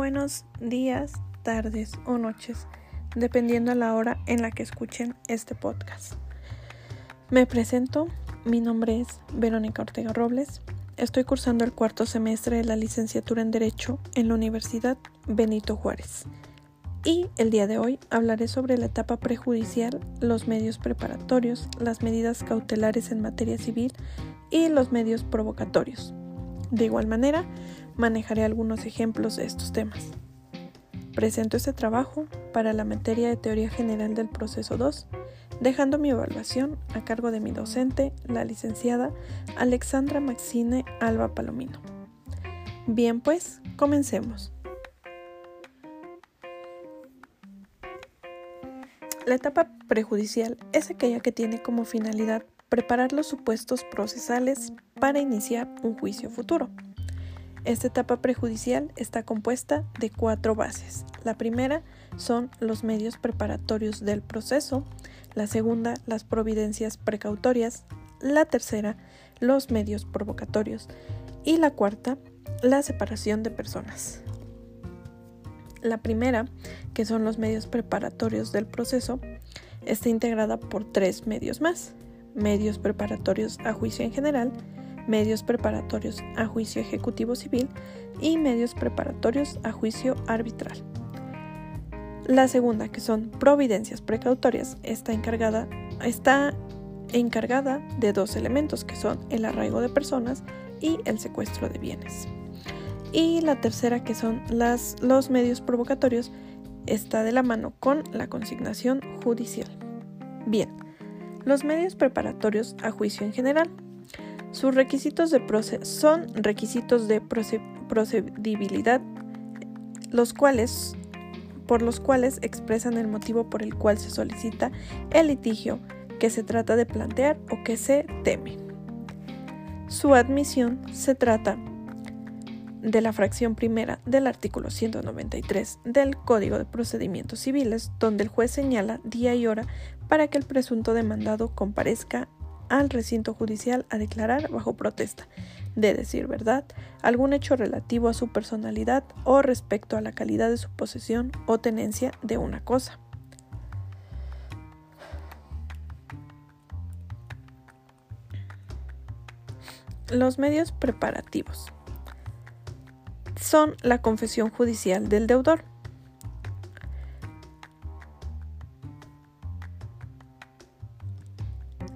Buenos días, tardes o noches, dependiendo a la hora en la que escuchen este podcast. Me presento, mi nombre es Verónica Ortega Robles, estoy cursando el cuarto semestre de la licenciatura en Derecho en la Universidad Benito Juárez. Y el día de hoy hablaré sobre la etapa prejudicial, los medios preparatorios, las medidas cautelares en materia civil y los medios provocatorios. De igual manera, manejaré algunos ejemplos de estos temas. Presento este trabajo para la materia de Teoría General del Proceso 2, dejando mi evaluación a cargo de mi docente, la licenciada Alexandra Maxine Alba Palomino. Bien, pues, comencemos. La etapa prejudicial es aquella que tiene como finalidad preparar los supuestos procesales para iniciar un juicio futuro. Esta etapa prejudicial está compuesta de cuatro bases. La primera son los medios preparatorios del proceso, la segunda las providencias precautorias, la tercera los medios provocatorios y la cuarta la separación de personas. La primera, que son los medios preparatorios del proceso, está integrada por tres medios más. Medios preparatorios a juicio en general, medios preparatorios a juicio ejecutivo civil y medios preparatorios a juicio arbitral. La segunda, que son providencias precautorias, está encargada, está encargada de dos elementos, que son el arraigo de personas y el secuestro de bienes. Y la tercera, que son los medios provocatorios, está de la mano con la consignación judicial. Bien, los medios preparatorios a juicio en general sus requisitos son requisitos de procedibilidad, los cuales, por los cuales expresan el motivo por el cual se solicita el litigio que se trata de plantear o que se teme. Su admisión se trata de la fracción primera del artículo 193 del Código de Procedimientos Civiles, donde el juez señala día y hora para que el presunto demandado comparezca al recinto judicial a declarar bajo protesta de decir verdad algún hecho relativo a su personalidad o respecto a la calidad de su posesión o tenencia de una cosa. Los medios preparativos son la confesión judicial del deudor,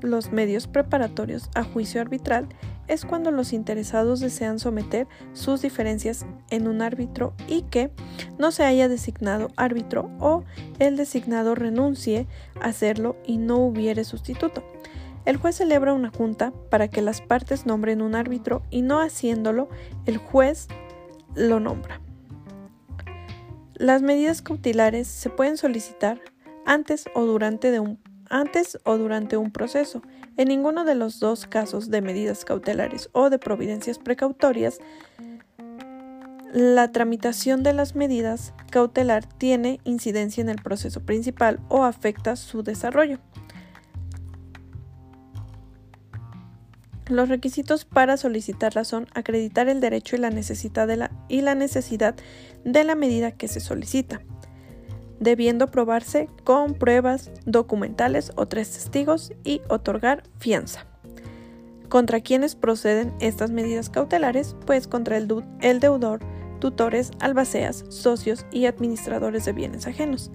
los medios preparatorios a juicio arbitral es cuando los interesados desean someter sus diferencias en un árbitro y que no se haya designado árbitro o el designado renuncie a hacerlo y no hubiere sustituto. El juez celebra una junta para que las partes nombren un árbitro y no haciéndolo, el juez lo nombra. Las medidas cautelares se pueden solicitar antes o durante un antes o durante un proceso. En ninguno de los dos casos de medidas cautelares o de providencias precautorias, la tramitación de las medidas cautelar tiene incidencia en el proceso principal o afecta su desarrollo. Los requisitos para solicitarla son acreditar el derecho y la necesidad de la, y la, necesidad de la medida que se solicita debiendo probarse con pruebas documentales o tres testigos y otorgar fianza. ¿Contra quienes proceden estas medidas cautelares? Pues contra el, el deudor, tutores, albaceas, socios y administradores de bienes ajenos.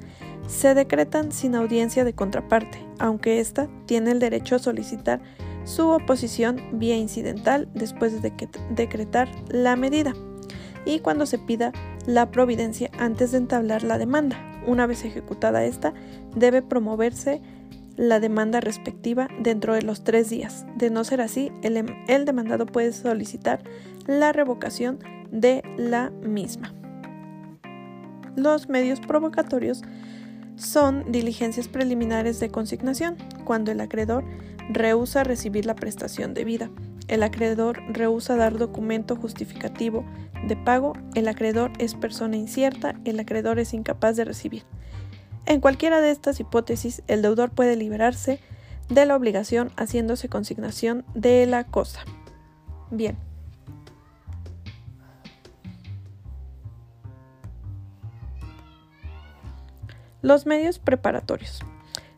Se decretan sin audiencia de contraparte, aunque ésta tiene el derecho a solicitar su oposición vía incidental después de decretar la medida y cuando se pida la providencia antes de entablar la demanda. Una vez ejecutada esta, debe promoverse la demanda respectiva dentro de los tres días. De no ser así, el, em, el demandado puede solicitar la revocación de la misma. Los medios provocatorios son diligencias preliminares de consignación, cuando el acreedor rehúsa recibir la prestación debida. El acreedor rehúsa dar documento justificativo de pago, el acreedor es persona incierta, el acreedor es incapaz de recibir. En cualquiera de estas hipótesis, el deudor puede liberarse de la obligación haciéndose consignación de la cosa. Bien. Los medios preparatorios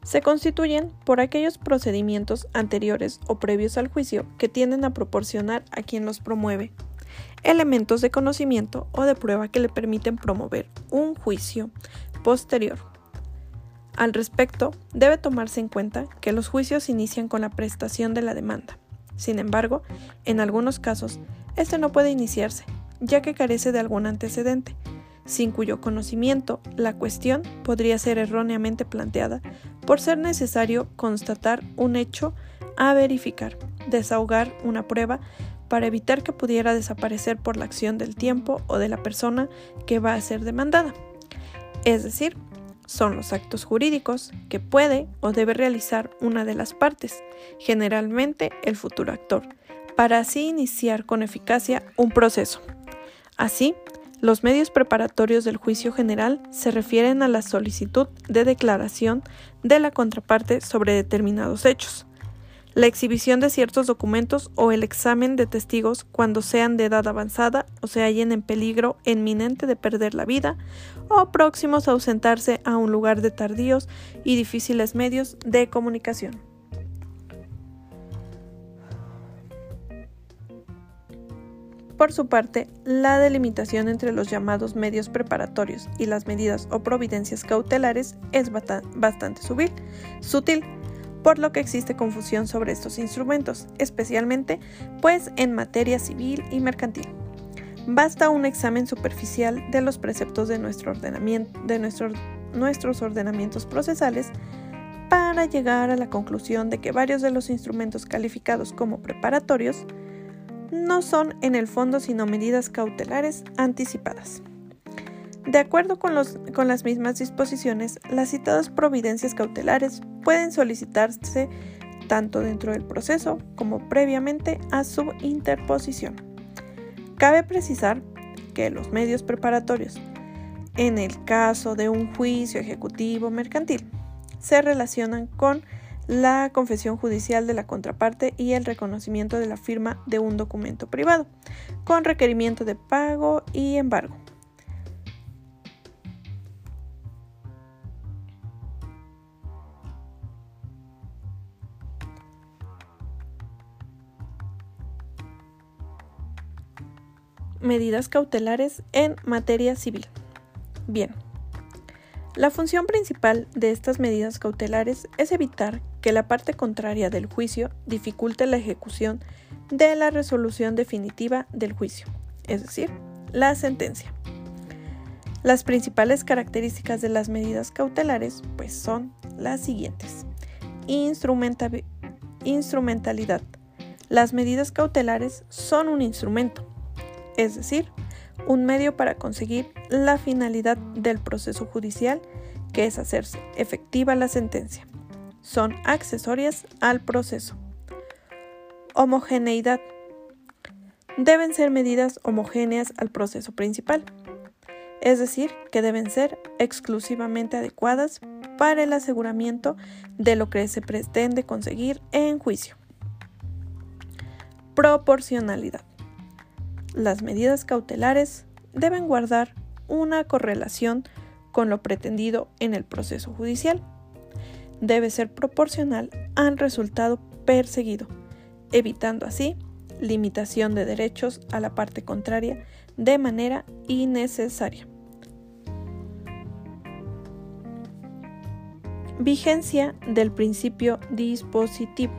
se constituyen por aquellos procedimientos anteriores o previos al juicio que tienden a proporcionar a quien los promueve elementos de conocimiento o de prueba que le permiten promover un juicio posterior. Al respecto, debe tomarse en cuenta que los juicios inician con la prestación de la demanda. Sin embargo, en algunos casos, este no puede iniciarse, ya que carece de algún antecedente, sin cuyo conocimiento la cuestión podría ser erróneamente planteada por ser necesario constatar un hecho a verificar, desahogar una prueba para evitar que pudiera desaparecer por la acción del tiempo o de la persona que va a ser demandada. Es decir, son los actos jurídicos que puede o debe realizar una de las partes, generalmente el futuro actor, para así iniciar con eficacia un proceso. Así, los medios preparatorios del juicio general se refieren a la solicitud de declaración de la contraparte sobre determinados hechos, la exhibición de ciertos documentos o el examen de testigos cuando sean de edad avanzada o se hallen en peligro inminente de perder la vida o próximos a ausentarse a un lugar de tardíos y difíciles medios de comunicación. Por su parte, la delimitación entre los llamados medios preparatorios y las medidas o providencias cautelares es bastante sutil por lo que existe confusión sobre estos instrumentos, especialmente pues en materia civil y mercantil. Basta un examen superficial de los preceptos de, nuestros ordenamientos procesales para llegar a la conclusión de que varios de los instrumentos calificados como preparatorios no son en el fondo sino medidas cautelares anticipadas. De acuerdo con, las mismas disposiciones, las citadas providencias cautelares pueden solicitarse tanto dentro del proceso como previamente a su interposición. Cabe precisar que los medios preparatorios, en el caso de un juicio ejecutivo mercantil, se relacionan con la confesión judicial de la contraparte y el reconocimiento de la firma de un documento privado, con requerimiento de pago y embargo. medidas cautelares en materia civil. Bien, la función principal de estas medidas cautelares es evitar que la parte contraria del juicio dificulte la ejecución de la resolución definitiva del juicio, es decir, la sentencia. Las principales características de las medidas cautelares pues son las siguientes. instrumentalidad. Las medidas cautelares son un instrumento, es decir, un medio para conseguir la finalidad del proceso judicial, que es hacerse efectiva la sentencia. Son accesorias al proceso. Homogeneidad. Deben ser medidas homogéneas al proceso principal, es decir, que deben ser exclusivamente adecuadas para el aseguramiento de lo que se pretende conseguir en juicio. Proporcionalidad las medidas cautelares deben guardar una correlación con lo pretendido en el proceso judicial. Debe ser proporcional al resultado perseguido, evitando así limitación de derechos a la parte contraria de manera innecesaria. Vigencia del principio dispositivo.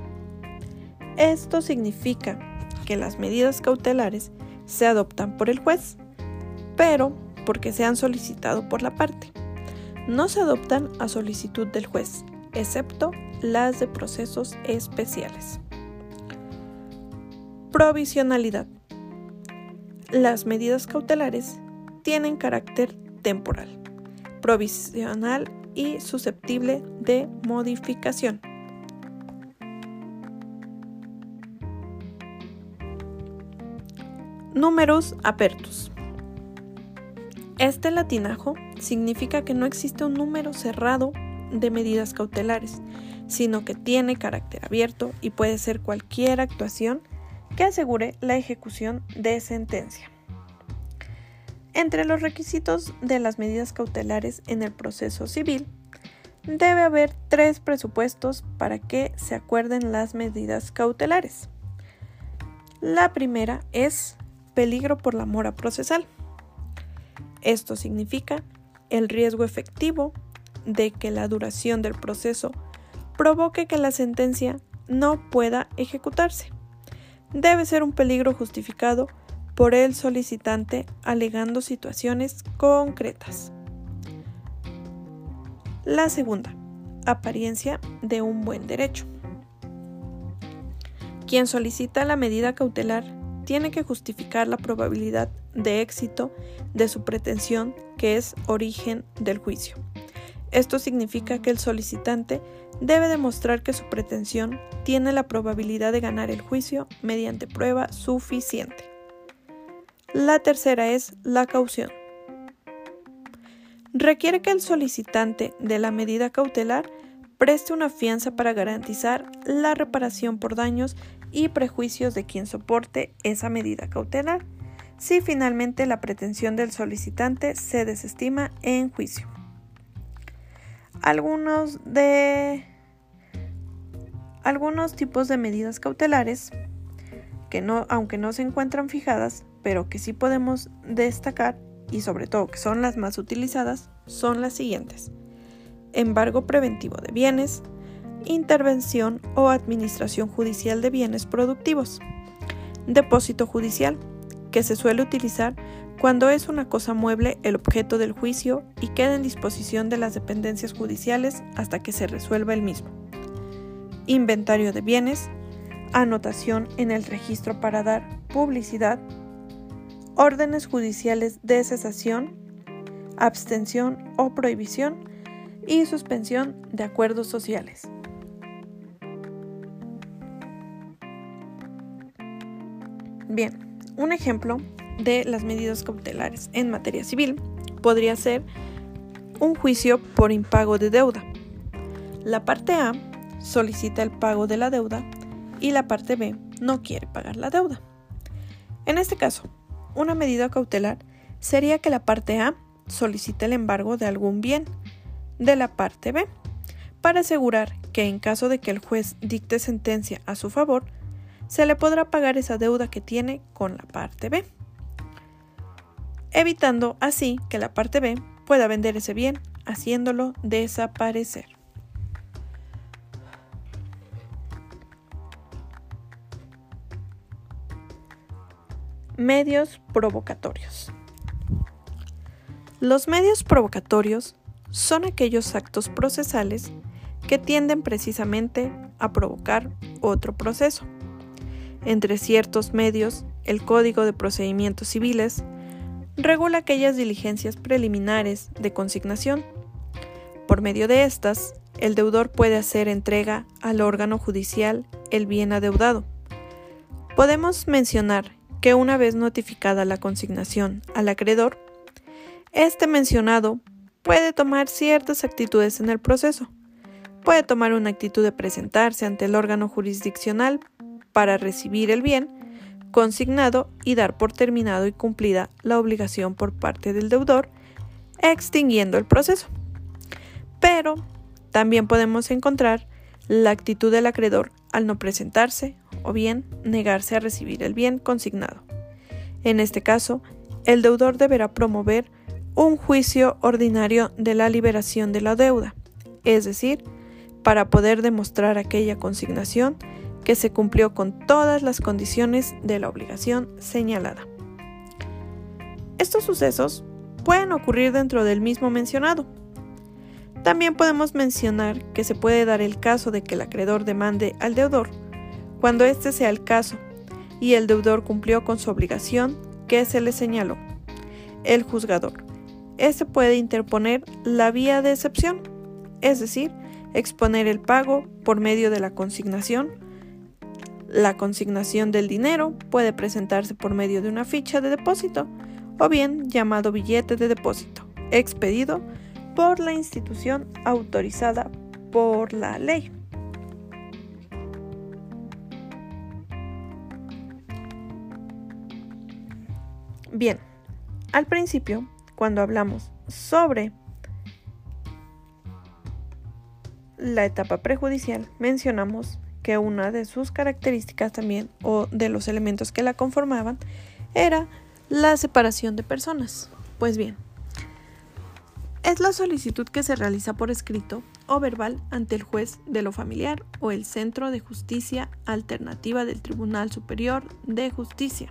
Esto significa que las medidas cautelares se adoptan por el juez, pero porque se han solicitado por la parte. No se adoptan a solicitud del juez, excepto las de procesos especiales. Provisionalidad. Las medidas cautelares tienen carácter temporal, provisional y susceptible de modificación. Numerus apertus. Este latinajo significa que no existe un número cerrado de medidas cautelares, sino que tiene carácter abierto y puede ser cualquier actuación que asegure la ejecución de sentencia. Entre los requisitos de las medidas cautelares en el proceso civil, debe haber tres presupuestos para que se acuerden las medidas cautelares. La primera es peligro por la mora procesal. Esto significa el riesgo efectivo de que la duración del proceso provoque que la sentencia no pueda ejecutarse. Debe ser un peligro justificado por el solicitante alegando situaciones concretas. La segunda, apariencia de un buen derecho. Quien solicita la medida cautelar tiene que justificar la probabilidad de éxito de su pretensión que es origen del juicio. Esto significa que el solicitante debe demostrar que su pretensión tiene la probabilidad de ganar el juicio mediante prueba suficiente. La tercera es la caución. Requiere que el solicitante de la medida cautelar preste una fianza para garantizar la reparación por daños y prejuicios de quien soporte esa medida cautelar, si finalmente la pretensión del solicitante se desestima en juicio. Algunos de algunos tipos de medidas cautelares que no, aunque no se encuentran fijadas, pero que sí podemos destacar y sobre todo que son las más utilizadas, son las siguientes. Embargo preventivo de bienes, intervención o administración judicial de bienes productivos, depósito judicial, que se suele utilizar cuando es una cosa mueble el objeto del juicio y queda en disposición de las dependencias judiciales hasta que se resuelva el mismo. Inventario de bienes, anotación en el registro para dar publicidad órdenes judiciales de cesación, abstención o prohibición y suspensión de acuerdos sociales. Bien, un ejemplo de las medidas cautelares en materia civil podría ser un juicio por impago de deuda. La parte A solicita el pago de la deuda y la parte B no quiere pagar la deuda. En este caso, una medida cautelar sería que la parte A solicite el embargo de algún bien de la parte B para asegurar que en caso de que el juez dicte sentencia a su favor, se le podrá pagar esa deuda que tiene con la parte B, evitando así que la parte B pueda vender ese bien, haciéndolo desaparecer. Medios provocatorios. Los medios provocatorios son aquellos actos procesales que tienden precisamente a provocar otro proceso. Entre ciertos medios, el Código de Procedimientos Civiles regula aquellas diligencias preliminares de consignación. Por medio de estas, el deudor puede hacer entrega al órgano judicial el bien adeudado. Podemos mencionar que una vez notificada la consignación al acreedor, este mencionado puede tomar ciertas actitudes en el proceso. Puede tomar una actitud de presentarse ante el órgano jurisdiccional para recibir el bien consignado y dar por terminado y cumplida la obligación por parte del deudor, extinguiendo el proceso. Pero también podemos encontrar la actitud del acreedor al no presentarse o bien negarse a recibir el bien consignado. En este caso, el deudor deberá promover un juicio ordinario de la liberación de la deuda, es decir, para poder demostrar aquella consignación que se cumplió con todas las condiciones de la obligación señalada. Estos sucesos pueden ocurrir dentro del mismo mencionado. También podemos mencionar que se puede dar el caso de que el acreedor demande al deudor cuando este sea el caso y el deudor cumplió con su obligación que se le señaló. El juzgador. Este puede interponer la vía de excepción, es decir, exponer el pago por medio de la consignación. La consignación del dinero puede presentarse por medio de una ficha de depósito o bien llamado billete de depósito, expedido por la institución autorizada por la ley. Bien, Al principio, cuando hablamos sobre la etapa prejudicial, mencionamos que una de sus características también o de los elementos que la conformaban era la separación de personas. Pues bien, es la solicitud que se realiza por escrito o verbal ante el juez de lo familiar o el Centro de Justicia Alternativa del Tribunal Superior de Justicia,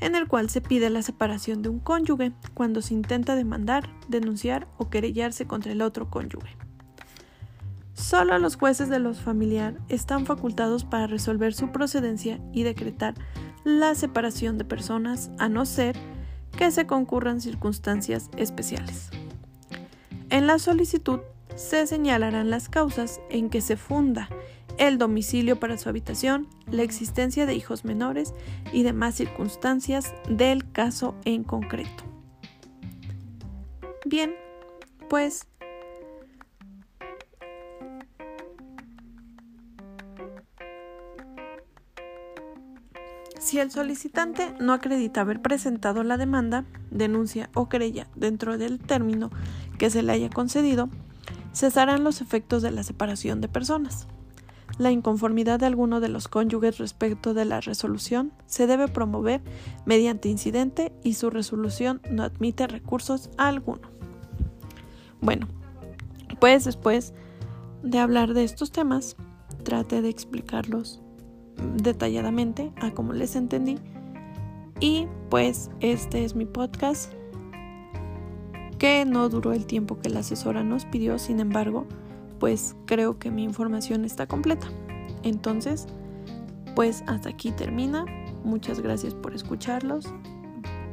en el cual se pide la separación de un cónyuge cuando se intenta demandar, denunciar o querellarse contra el otro cónyuge. Solo los jueces de los familiar están facultados para resolver su procedencia y decretar la separación de personas, a no ser que se concurran circunstancias especiales. En la solicitud se señalarán las causas en que se funda el domicilio para su habitación, la existencia de hijos menores y demás circunstancias del caso en concreto. Bien, pues Si el solicitante no acredita haber presentado la demanda, denuncia o querella dentro del término que se le haya concedido, cesarán los efectos de la separación de personas. La inconformidad de alguno de los cónyuges respecto de la resolución se debe promover mediante incidente y su resolución no admite recursos a alguno. Bueno, pues después de hablar de estos temas, trate de explicarlos detalladamente a como les entendí. Y pues este es mi podcast que no duró el tiempo que la asesora nos pidió, sin embargo, pues creo que mi información está completa. Entonces, pues hasta aquí termina. Muchas gracias por escucharlos,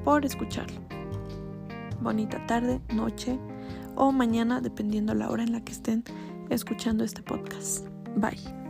por escucharlo. Bonita tarde, noche o mañana, dependiendo la hora en la que estén escuchando este podcast. Bye.